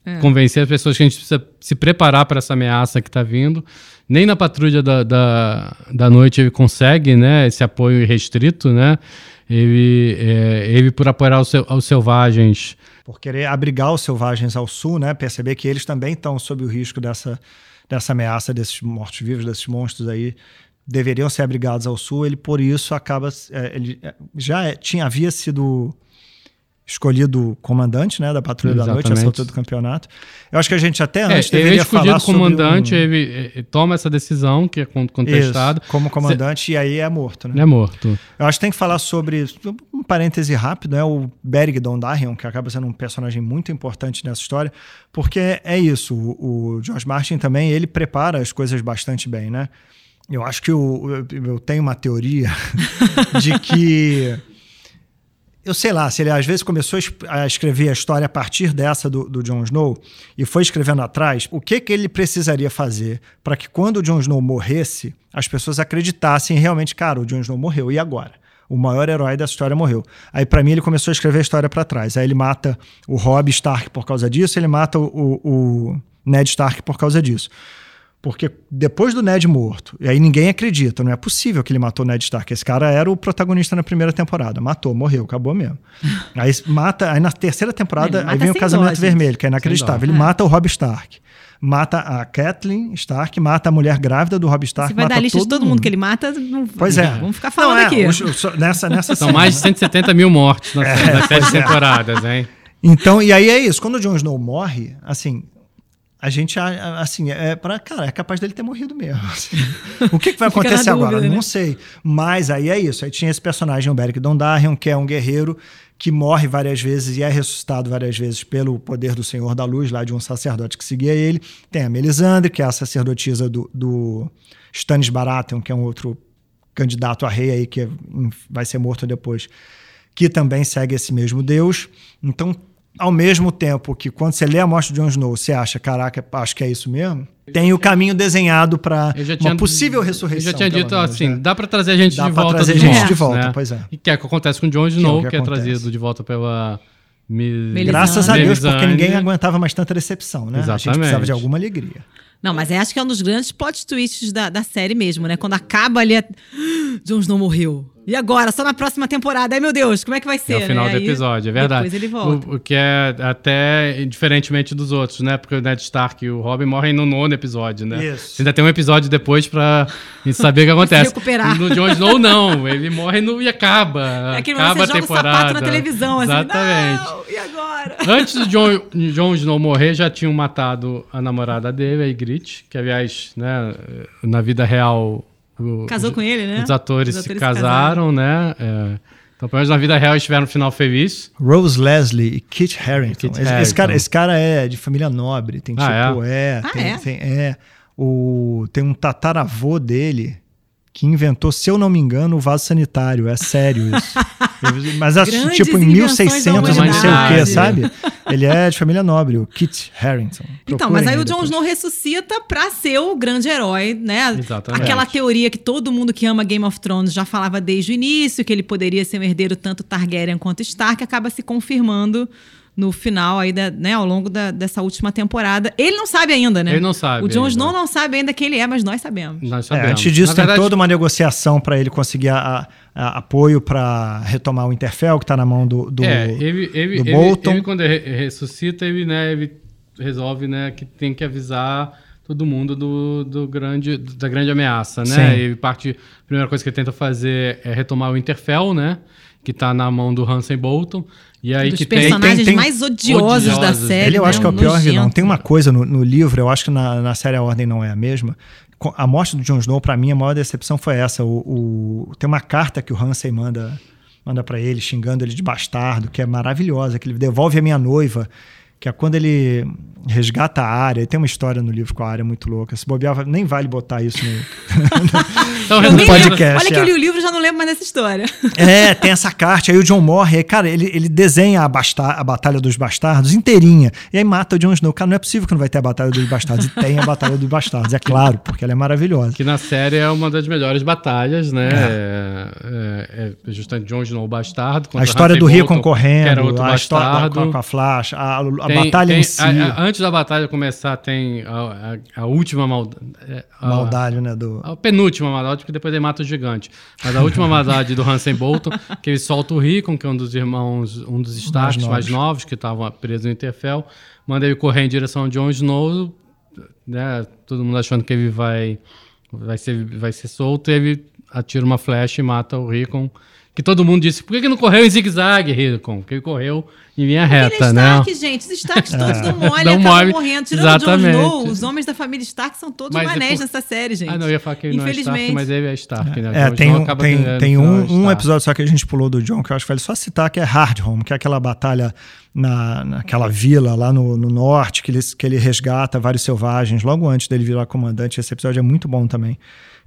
É. Convencer as pessoas que a gente precisa se preparar para essa ameaça que está vindo. Nem na patrulha da, da, da noite ele consegue, né? Esse apoio restrito, né? Ele, é, ele por apoiar os, os selvagens, Por querer abrigar os selvagens ao sul, né? Perceber que eles também estão sob o risco dessa, dessa ameaça desses mortos-vivos, desses monstros aí. Deveriam ser abrigados ao sul. Ele, por isso, acaba. é, ele é, já é- tinha, havia sido escolhido comandante né, da Patrulha da Noite, essa Exatamente. altura do campeonato. Eu acho que a gente até É, antes é deveria falar sobre comandante, um... ele, toma essa decisão que é con- contestado. Como comandante, e aí é morto, né? É morto. Eu acho que tem que falar sobre, um parêntese rápido, né? O Beric Dondarrion, que acaba sendo um personagem muito importante nessa história, porque é isso, o, o George Martin também, ele prepara as coisas bastante bem, né? Eu acho que o, eu, eu tenho uma teoria (laughs) de que eu sei lá, se ele às vezes começou a es- a escrever a história a partir dessa do, do Jon Snow e foi escrevendo atrás, o que, que ele precisaria fazer para que quando o Jon Snow morresse, as pessoas acreditassem realmente, cara, o Jon Snow morreu, e agora? O maior herói dessa história morreu. Aí, para mim, ele começou a escrever a história para trás. Aí ele mata o Robb Stark por causa disso, ele mata o, o- o Ned Stark por causa disso. Porque depois do Ned morto, e aí ninguém acredita, não é possível que ele matou o Ned Stark. Esse cara era o protagonista na primeira temporada. Matou, morreu, acabou mesmo. (laughs) aí mata, aí na terceira temporada, aí vem o casamento dó, vermelho, que é inacreditável. Ele mata o Robb Stark. Mata a Kathleen Stark, mata a mulher grávida do Robb Stark. Você vai mata dar lista de todo mundo que ele mata, não, Pois é. vamos ficar falando Não, é, aqui. os- os- nessa, nessa (laughs) São cena. mais de 170 mil mortes nas, (laughs) É, nas sete temporadas, hein? Então, e aí é isso. Quando o Jon Snow morre, assim, a gente, assim, é para cara, é capaz dele ter morrido mesmo. assim. (laughs) O que, que vai acontecer agora? dúvida, né? Não sei. Mas aí é isso. Aí tinha esse personagem, o Beric Dondarrion, que é um guerreiro que morre várias vezes e é ressuscitado várias vezes pelo poder do Senhor da Luz, lá de um sacerdote que seguia ele. Tem a Melisandre, que é a sacerdotisa do, do Stannis Baratheon, que é um outro candidato a rei aí que hum, vai ser morto depois, que também segue esse mesmo Deus. Então, ao mesmo tempo que quando você lê a morte de Jon Snow, você acha, caraca, acho que é isso mesmo, tem o caminho desenhado para uma possível ressurreição. Eu já tinha dito menos, assim, né? dá pra trazer a gente Dá de pra volta trazer dos gente mortos, de volta, né? pois é. E que é o que acontece com o Jon Snow, que que, é acontece. trazido de volta pela Melisandre. Graças a Deus, porque ninguém aguentava mais tanta decepção, né? A gente Exatamente. precisava de alguma alegria. Não, mas acho que é um dos grandes plot twists da, da série mesmo, né? Quando acaba ali, a... (gasps) Jon Snow morreu. E agora? Só na próxima temporada. Ai, meu Deus, como é que vai ser? É o final né? do Aí, episódio, é verdade. Depois ele volta. O, o que é até diferentemente dos outros, né? Porque o Ned Stark e o Robin morrem no nono episódio, né? Isso. Você ainda tem um episódio depois pra saber o que (laughs) acontece. recuperar. No Jon Snow, não. Ele morre no, e acaba. É aquele acaba momento a que você joga o temporada. sapato na televisão, assim. Exatamente. Não, e agora? (laughs) Antes do Jon, Jon Snow morrer, já tinham matado a namorada dele, a Ygritte, que aliás, né, na vida real... Casou com ele, né? Os atores, Os se atores casaram, né? é. então, pelo menos na vida real, eles tiveram um final feliz. Rose Leslie e Kit Harington. Kit esse, esse Harington. cara, esse cara é de família nobre. Tem Ah, tipo, é? Ah, tem, é? Tem, é. O, tem um tataravô dele que inventou, se eu não me engano, o vaso sanitário. É sério isso. (laughs) Eu- Mas acho, Grandes tipo em invenções da 1600, não sei o que, humanidade. sabe? Ele é de família nobre, o Kit Harington. Então, mas aí o Jon. Snow ressuscita pra ser o grande herói, né? Exatamente. Aquela teoria que todo mundo que ama Game of Thrones já falava desde o início, que ele poderia ser um herdeiro tanto Targaryen quanto Stark, acaba se confirmando no final aí, da, né, ao longo da- dessa última temporada. Ele não sabe ainda, né? Ele não sabe O Jon. Snow não sabe ainda quem ele é, mas nós sabemos. Nós É, sabemos. antes disso, Na tem verdade, toda uma negociação para ele conseguir a- a- a- apoio para retomar o Interfell, que está na mão do, do, é, ele, ele, do ele, Bolton. ele, quando re- ressuscita, ele, né, ele resolve né, que tem que avisar todo mundo do, do grande, da grande ameaça, né? Sim. Ele parte, a primeira coisa que ele tenta fazer é retomar o Interfell, né? Que tá na mão do Hansen Bolton. E aí Dos que tem, personagens tem- tem- mais odiosos, da odiosos. série. Ele eu né? acho que é o pior vilão. nojento. Tem uma coisa no, no livro, eu acho que na, na série a ordem não é a mesma. A morte do Jon Snow, para mim, a maior decepção foi essa. O, o- tem uma carta que o Hansen manda, manda para ele, xingando ele de bastardo, que é maravilhosa, que ele devolve a minha noiva. Que é quando ele resgata a área. E tem uma história no livro com a área muito louca. Se bobear, nem vale botar isso no, Então, Eu nem podcast, lembro. Olha que eu é. li o livro e já não lembro mais dessa história. (laughs) É, tem essa carta. Aí o John morre. Aí, cara, ele, ele desenha a, basta- a Batalha dos Bastardos inteirinha. E aí mata o Jon Snow. Cara, não é possível que não vai ter a Batalha dos Bastardos. E tem a Batalha dos Bastardos. É claro, porque ela é maravilhosa. Que na série é uma das melhores batalhas, né? É, é- é justamente Jon Snow bastardo. A história do Rickon Bolton, que era correndo, outro a história com a Flash, a, a Tem- batalha tem- em si. a- a- antes da batalha começar, tem a, a- a última maldade. A, maldade, né? Do... A penúltima maldade, porque depois ele mata o gigante. Mas a última maldade do Hansen Bolton, que ele solta o Rickon, que é um dos irmãos, um dos Starks Mais mais, novos. que estavam presos no Interfell, manda ele correr em direção ao Jon Snow, né? Todo mundo achando que ele vai, vai, ser, vai ser solto, e ele atira uma flecha e mata o Rickon. Que todo mundo disse, por que, que não correu em zigue-zague, Rickon? Porque ele correu em linha Ele é reta, né? Stark, gente. Os Starks (laughs) todos dão mole e Dão acabam mole, morrendo. Tirando o Jon exatamente. Snow, os homens da família Stark são todos Mas é manés por- nessa série, gente. Ah, não, eu ia falar que ele não é Stark, Infelizmente. mas ele é Stark, né? É, tem, um, acaba tem, tem final um, é um episódio só que a gente pulou do John, que eu acho que vale só citar, que é Hard Home, que é aquela batalha na, naquela vila lá no, no norte, que ele, que ele resgata vários selvagens, logo antes dele virar comandante. Esse episódio é muito bom também.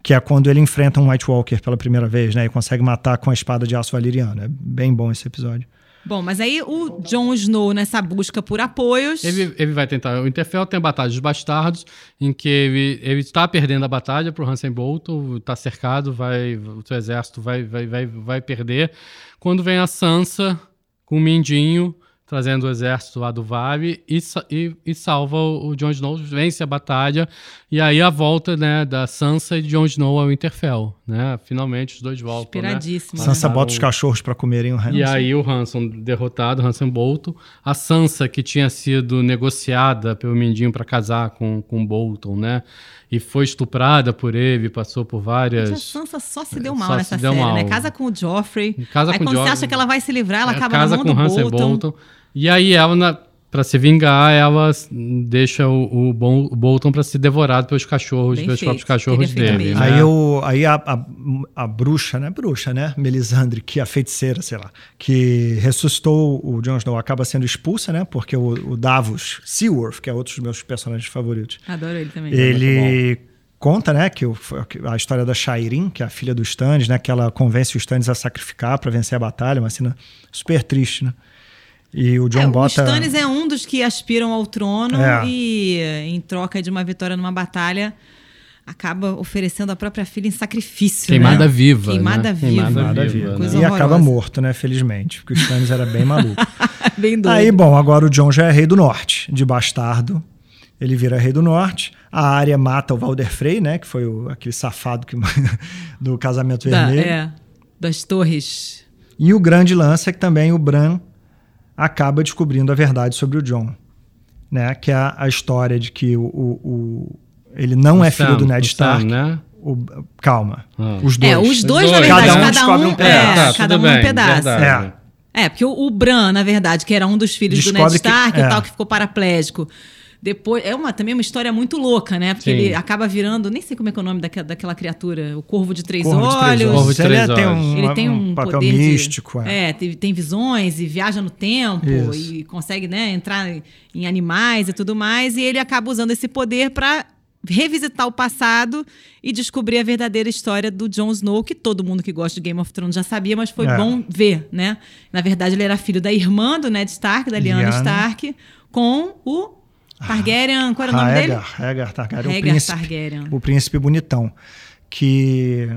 Que é quando ele enfrenta um White Walker pela primeira vez, né? E consegue matar com a espada de aço valeriano. É bem bom esse episódio. Bom, mas aí o Jon Snow, nessa busca por apoios. Ele, ele vai tentar. O Interfell tem a Batalha dos Bastardos, em que ele, ele está perdendo a batalha para o Hansen Bolton, está cercado, vai, o seu exército vai, vai, vai, vai perder. Quando vem a Sansa com o Mindinho, trazendo o exército lá do Vale e, e, e salva o, o Jon Snow, vence a batalha. E aí a volta né, da Sansa e de Jon Snow ao Interfell. Né? Finalmente os dois voltam. né? Esperadíssimo. né? Sansa bota os cachorros para comerem o Hanson. E aí o Hanson derrotado, Hanson Bolton. A Sansa, que tinha sido negociada pelo Mindinho para casar com, com Bolton, né? E foi estuprada por ele, passou por Gente, A várias... Sansa só se deu mal Só nessa se deu série, mal. né? Casa com o Joffrey. Casa aí com quando você Joffrey. acha que ela vai se livrar, ela É, acaba casa na mão com do Hansen Bolton. Bolton. E aí ela, na, pra se vingar, ela deixa o, o Bol- o Bolton para ser devorado pelos cachorros, Bem pelos feito. próprios cachorros dele. né? Aí, o, aí a, a, a bruxa, né? Bruxa, né? Melisandre, que é a feiticeira, sei lá, que ressuscitou o Jon Snow, acaba sendo expulsa, né? Porque o, o Davos Seaworth, que é outro dos meus personagens favoritos, Adoro ele também. ele conta, né, que o- a história da Shairin, que é a filha do Stannis, né? Que ela convence o Stannis a sacrificar para vencer a batalha, uma cena super triste, né? E o John É, o bota... Stannis é um dos que aspiram ao trono É. e, em troca de uma vitória numa batalha, acaba oferecendo a própria filha em sacrifício. Queimada né? viva, Queimada né? viva. Queimada viva, né? E acaba morto, né? Felizmente, porque o Stannis era bem maluco. (laughs) Bem doido. Aí, bom, agora o John já é rei do norte, de bastardo. Ele vira rei do norte. A área mata o Valder Frey, né? Que foi o- aquele safado que, (laughs) do casamento Da- vermelho. é, das torres. E o grande lance é que também o Bran acaba descobrindo a verdade sobre o John. Né? Que é a, história de que o, o- o- ele não O é filho Sam, do Ned o Sam, Stark. né? O- calma. Ah. Os dois. É, os dois, na dois. verdade, Cada um cada descobre um, um pedaço. é, Tá, cada um um bem, pedaço. verdade. É. É, porque o, o Bran, na verdade, que era um dos filhos do Ned Descobre que- Stark é. e tal, que ficou paraplégico. Depois, é uma, também uma história muito louca, né? Porque Sim. ele acaba virando, nem sei como é que é o nome daquela, daquela criatura, o Corvo de Três Corvo de Três Olhos. Corvo de Ele Três é- tem Olhos. um, Ele tem um, papel poder místico. de, é. é, tem, tem visões e viaja no tempo Isso. e consegue, né, entrar em animais e tudo mais, e ele acaba usando esse poder para revisitar o passado e descobrir a verdadeira história do Jon Snow, que todo mundo que gosta de Game of Thrones já sabia, mas foi É. bom ver, né? Na verdade, ele era filho da irmã do Ned Stark, da Lyanna. Stark, com o Targaryen, qual era o nome dele? Rhaegar, Rhaegar Targaryen, o príncipe, Targaryen. o príncipe bonitão, que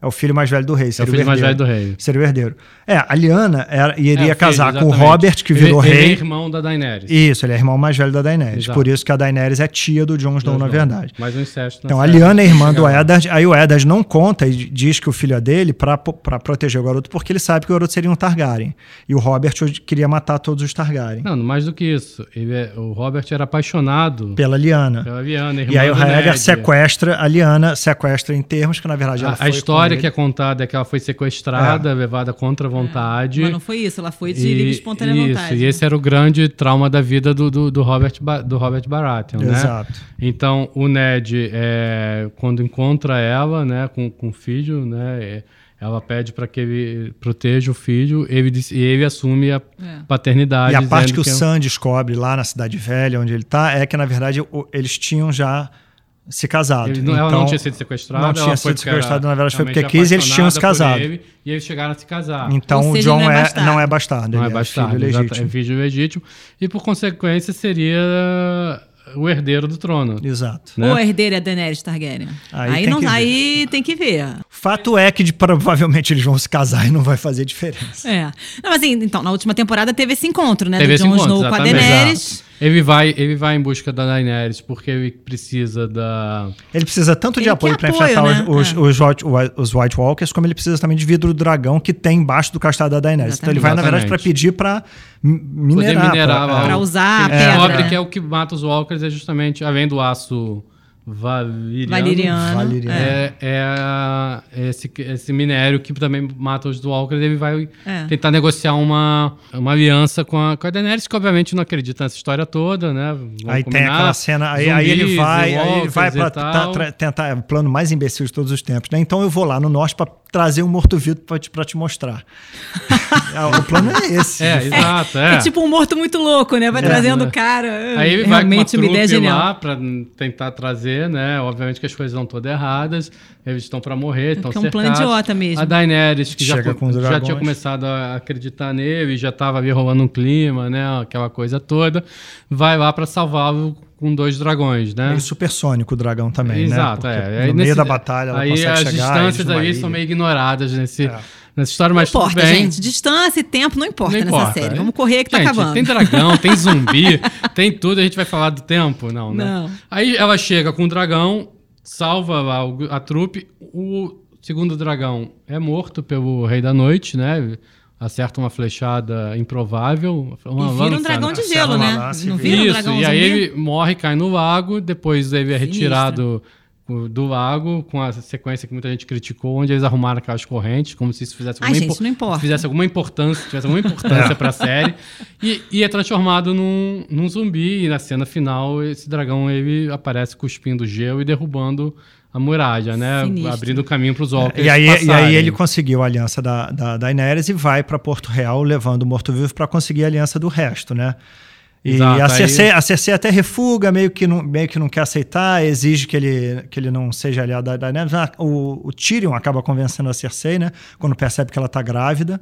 é o filho mais velho do rei. É o seria filho mais velho do rei. Seria o herdeiro. É, a Lyanna era, É, iria o filho, casar com o. Robert, que Ele- virou ele rei. é irmão da Daenerys. Isso, ele é irmão mais velho da Daenerys. Exato. Por isso que a Daenerys é tia do Jon Snow, na verdade. Mais um incesto. Então, a. Lyanna é irmã do. Eddard. Aí o Eddard não conta e diz que o filho é dele pra, pra proteger o garoto, porque ele sabe que o garoto seria um Targaryen. E o Robert queria matar todos os Targaryen. Não, mais do que isso. Ele é- o Robert era apaixonado Pela Lyanna. pela Lyanna, irmã E aí o Rhaegar sequestra a Lyanna, sequestra em termos que na verdade ela A, foi a com história que é contada é que ela foi sequestrada, levada contra a vontade. Mas não foi isso, ela foi de livre e espontânea isso, vontade. E esse era o grande trauma da vida do, do, do Robert, do Robert Baratheon, né? Exato. Então, o Ned, é, quando encontra ela, né, com, com o filho, né, é, Ela pede para que ele proteja o filho ele, e ele assume a paternidade. E a parte dizendo que o é- Sam descobre lá na Cidade Velha, onde ele tá, é que, na verdade, eles tinham já se casado. ele não- ela Então, não tinha sido sequestrada. Não tinha ela sido sequestrada, na verdade, foi porque quis e eles tinham se casado. ele, e eles chegaram a se casar. Então Ou o seja, John não é é, bastardo. não é bastardo, Não ele é bastardo, filho exato, legítimo. é filho legítimo. E por consequência seria o herdeiro do trono. Exato. né? Ou a herdeira é a Daenerys Targaryen. Aí Aí, tem não, que ver. aí tem que ver. Fato é que de- provavelmente eles vão se casar e não vai fazer diferença. É. Não, mas assim, então, na última temporada teve esse encontro, né? Teve do esse Jon encontro, Snow com a exatamente. Daenerys. Ele vai, ele vai em busca da Daenerys porque ele precisa da. Ele precisa tanto de Ele apoio quer para apoio, enfrentar né? os, os, É. os White, os White Walkers, como ele precisa também de vidro do dragão que tem embaixo do castelo da Daenerys. Então ele vai, na verdade, para Exatamente. pedir para minerar. poder minerar pra- é. Pra usar a Ele pedra. descobre né? que é o que mata os Walkers, é justamente, além do aço valiriano. Valeriano. Valeriano. É, é a- esse, esse minério que também mata os Walkers. Ele vai É. tentar negociar uma, uma aliança com a, com a Daenerys, que obviamente não acredita nessa história toda, né? Vamos Aí tem combinar. aquela cena, aí, aí ele Zumbis, vai, aí ele vai para tal. tentar, é o plano mais imbecil de todos os tempos, né? Então eu vou lá no norte para trazer um morto-vivo para te, pra te mostrar. (laughs) É, o plano é esse. É, exato. É, É. tipo um morto muito louco, né? Vai trazendo o cara. Aí ele vai com uma Realmente uma ideia genial. lá pra tentar trazer, né? Obviamente que as coisas estão todas erradas. Eles estão pra morrer, estão que é um plano cercados. idiota mesmo. A Daenerys, que já, Chega já dragões. tinha começado a acreditar nele, já tava ali rolando um clima, né? Aquela coisa toda. Vai lá pra salvá-lo com dois dragões, né? É supersônico o dragão também, Exato, né? Porque é. No Aí meio nesse- da batalha ela aí consegue as chegar. distâncias aí são meio ignoradas nesse, É. nessa história, Não mas tudo importa, bem. gente. Distância e tempo não importa Não nessa importa. série. Vamos correr que tá Gente, acabando. Tem dragão, tem (laughs) zumbi, tem tudo. A gente vai falar do tempo? Não, né? Não. Aí ela chega com o dragão, salva o- a trupe. O segundo dragão é morto pelo Rei da Noite, né? Acerta uma flechada improvável. Uma E vira um lança, dragão né? de gelo, né? lança e Não vira. vira um Isso, dragão e aí ele morre, cai no lago, depois ele é retirado do lago, com a sequência que muita gente criticou, onde eles arrumaram aquelas correntes, como se isso fizesse Ai, alguma, gente, não importa. fizesse alguma importância, tivesse alguma importância (laughs) pra série. E, e é transformado num, num zumbi, e na cena final, esse dragão ele aparece cuspindo gelo e derrubando a muralha, né? Sinistro. Abrindo o caminho pros orcs. E aí, e aí ele conseguiu a aliança da, da, da Daenerys e vai para Porto Real levando o morto-vivo para conseguir a aliança do resto, né? E Exato, a, aí- Cersei, a Cersei até refuga, meio que, não, meio que não quer aceitar, exige que ele, que ele não seja aliado da Daenerys. Ah, O, o Tyrion acaba convencendo a Cersei, né? Quando percebe que ela tá grávida.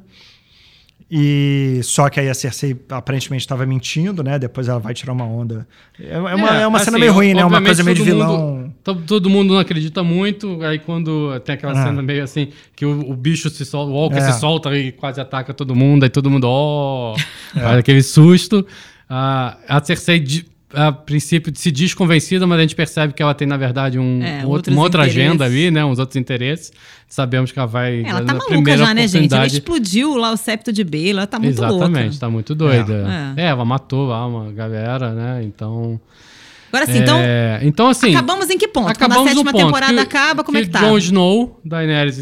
E só que aí a Cersei aparentemente estava mentindo, né? Depois ela vai tirar uma onda. É, uma, é uma cena assim, meio ruim, né? Uma coisa meio de todo vilão. Mundo, to- todo mundo não acredita muito, aí quando tem aquela Ah. cena meio assim, que o, o bicho se solta, o Walker É. se solta e quase ataca todo mundo, aí todo mundo, ó, (laughs) É. faz aquele susto. Ah, a Cersei, de- a princípio, se diz convencida, mas a gente percebe que ela tem, na verdade, um, É, outro- outros uma outra agenda ali, né? Uns outros interesses. Sabemos que ela vai. Ela tá maluca primeira já, né, gente? Ela explodiu lá o septo de Bela, ela tá muito Exatamente, louca. tá muito doida. É. É. ela matou lá uma galera, né? Então. Agora sim, então, É, então, assim. acabamos em que ponto? Quando a Acabamos sétima ponto temporada que- acaba, como é que tá? Jon Snow, Daenerys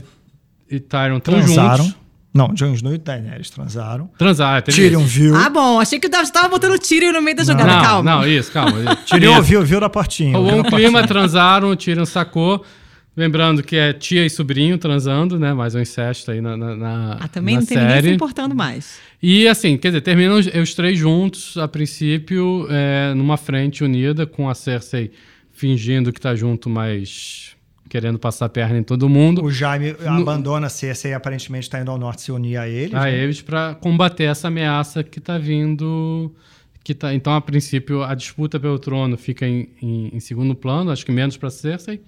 e, e Tyrion estão juntos. Não, Jon Snow e Daenerys transaram. Transaram. teve Tyrion isso. viu. Ah, bom, achei que eu tava botando tiro no meio da jogada, Não, calma. não, isso, calma. (laughs) Tyrion viu, viu da portinha. Rolou viu um na clima, portinha. transaram, o Tyrion sacou. Lembrando que é tia e sobrinho transando, né? Mais um incesto aí na, na, na Ah, também na não tem ninguém se importando mais. E assim, quer dizer, terminam os, os três juntos, a princípio, é, numa frente unida, com a Cersei fingindo que tá junto, mas querendo passar a perna em todo mundo. O Jaime abandona a Cersei e aparentemente está indo ao norte se unir a eles. a né? eles para combater essa ameaça que está vindo. Que tá, então, a princípio, a disputa pelo trono fica em, em- em segundo plano, acho que menos para Cersei,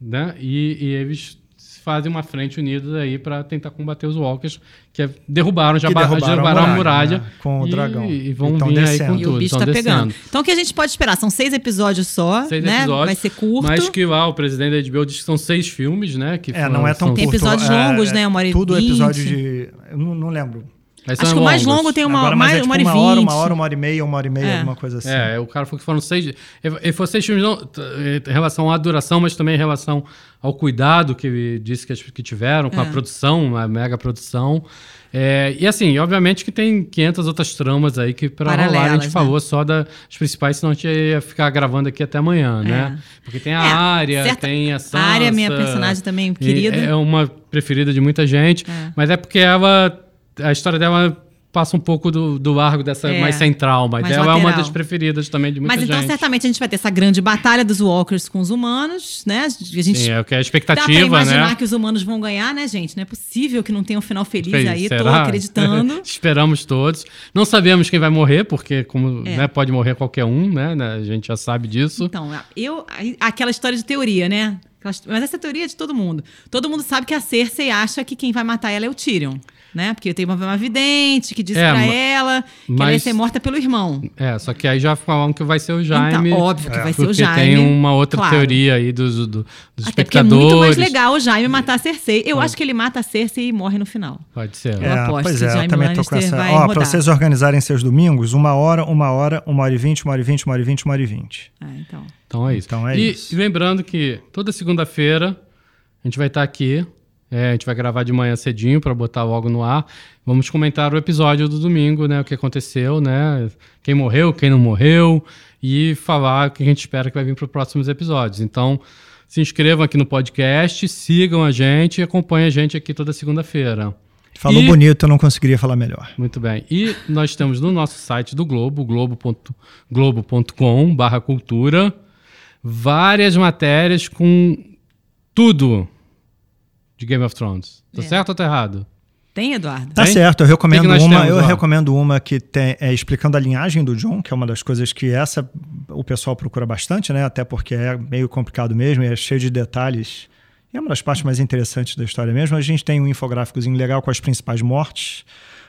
né? E, e eles fazem uma frente unida aí para tentar combater os Walkers, que é- derrubaram, já Que ba- derrubaram a derrubaram a muralha, muralha, né? Com o e- dragão. E, vão E vir aí descendo. com E tudo. o bicho tá pegando. descendo. Então o que a gente pode esperar? São seis episódios só, Seis né? episódios, Vai ser curto. Mas que lá o presidente da HBO diz que são seis filmes, né? Que É, foram- não é tão são- Tem curto. episódios é, longos, né? Uma hora e Tudo vinte. episódio de... Eu não, não lembro. Acho que o mais longos. longo tem uma, Agora, mais, é tipo uma hora e uma vinte. hora, uma hora, uma hora e meia, uma hora e meia, É. alguma coisa assim. É, o cara falou que foram seis. Ele falou seis filmes não, t- em relação à duração, mas também em relação ao cuidado que disse que, que tiveram com a É. produção, a mega produção. É, e assim, obviamente que tem 500 outras tramas aí que para rolar a Paralelas, gente né? falou só das principais, senão a gente ia ficar gravando aqui até amanhã, né? Porque tem a É, área, certa- tem a a Sansa. Arya é minha personagem também e querida. É uma preferida de muita gente, É. mas é porque ela. A história dela passa um pouco do, do largo dessa É. mais central, mas Mais ela é uma lateral. das preferidas também de muita Mas gente. então, certamente, a gente vai ter essa grande batalha dos Walkers com os humanos, né? A gente Sim, é o que é a dá pra expectativa, imaginar né? que os humanos vão ganhar, né, gente? Não é possível que não tenha um final feliz aí, tô será? acreditando. (laughs) Esperamos todos. Não sabemos quem vai morrer, porque como É. né, pode morrer qualquer um, né, né? A gente já sabe disso. Então, eu. Aquela história de teoria, né? Mas essa teoria é de todo mundo. Todo mundo sabe que a Cersei acha que quem vai matar ela é o Tyrion. Né? Porque tem uma, uma vidente que disse É, pra ela que ela ia ser morta pelo irmão. É, só que aí já falaram que vai ser o Jaime. Então, óbvio que vai ser o porque Jaime. tem uma outra claro. teoria aí dos, do- dos Até porque é espectadores. muito mais legal o Jaime matar a Cersei. Eu acho que ele mata a Cersei e morre no final. Pode ser. Eu aposto pois que é, eu Jaime também tô com essa. vai Ó, rodar. pra vocês organizarem seus domingos, uma hora, uma hora, uma hora e vinte, uma hora e vinte, uma hora e vinte, uma hora e vinte. Ah, então. Então é isso. Então é e, isso. e lembrando que toda segunda-feira a gente vai estar aqui. É, a gente vai gravar de manhã cedinho para botar logo no ar. Vamos comentar o episódio do domingo, né? O que aconteceu, né? Quem morreu, quem não morreu. E falar o que a gente espera que vai vir para os próximos episódios. Então, se inscrevam aqui no podcast, sigam a gente e acompanhem a gente aqui toda segunda-feira. Falou E- bonito, eu não conseguiria falar melhor. Muito bem. E nós temos no nosso site do Globo, globo.com barra cultura, várias matérias com tudo de Game of Thrones. Tá É. certo ou tá errado? Tem, Eduardo? Tá Tem? certo, eu recomendo uma. temos eu recomendo uma que tem é, explicando a linhagem do John, que é uma das coisas que essa o pessoal procura bastante, né? Até porque é meio complicado mesmo, e é cheio de detalhes. E é uma das partes mais interessantes da história mesmo. A gente tem um infográficozinho legal com as principais mortes,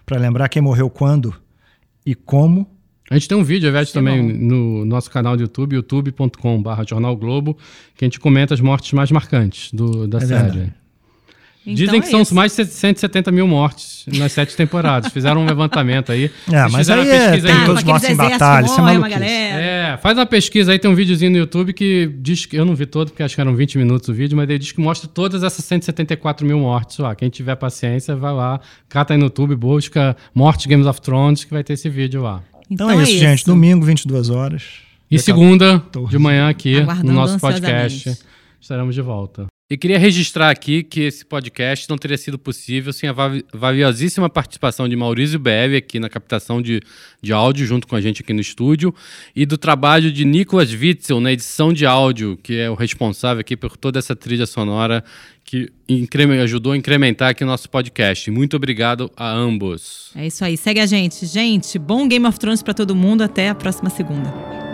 para lembrar quem morreu quando e como. A gente tem um vídeo, Isso é também no nosso canal do YouTube, youtube.com barra Jornal Globo, que a gente comenta as mortes mais marcantes do, da É série. verdade. Então Dizem que é são isso. mais de 170 mil mortes nas sete temporadas. Fizeram um levantamento aí. (laughs) É, mas fizeram aí uma é, pesquisa tem aí. Ah, todos mortos em batalha, que isso é uma galera. É, faz uma pesquisa aí, tem um videozinho no YouTube que diz que. Eu não vi todo, porque acho que eram 20 minutos o vídeo, mas ele diz que mostra todas essas 174 mil mortes lá. Quem tiver paciência, vai lá, cata aí no YouTube, busca Morte Games of Thrones, que vai ter esse vídeo lá. Então, é, isso, gente. Domingo, 22 horas. E segunda, de manhã aqui, Aguardando no nosso podcast, estaremos de volta. E queria registrar aqui que esse podcast não teria sido possível sem a valiosíssima participação de Maurício BL aqui na captação de, de áudio, junto com a gente aqui no estúdio, e do trabalho de Nicolas Witzel na edição de áudio, que é o responsável aqui por toda essa trilha sonora que ajudou a incrementar aqui o nosso podcast. Muito obrigado a ambos. É isso aí. Segue a gente. Gente, bom Game of Thrones pra todo mundo. Até a próxima segunda.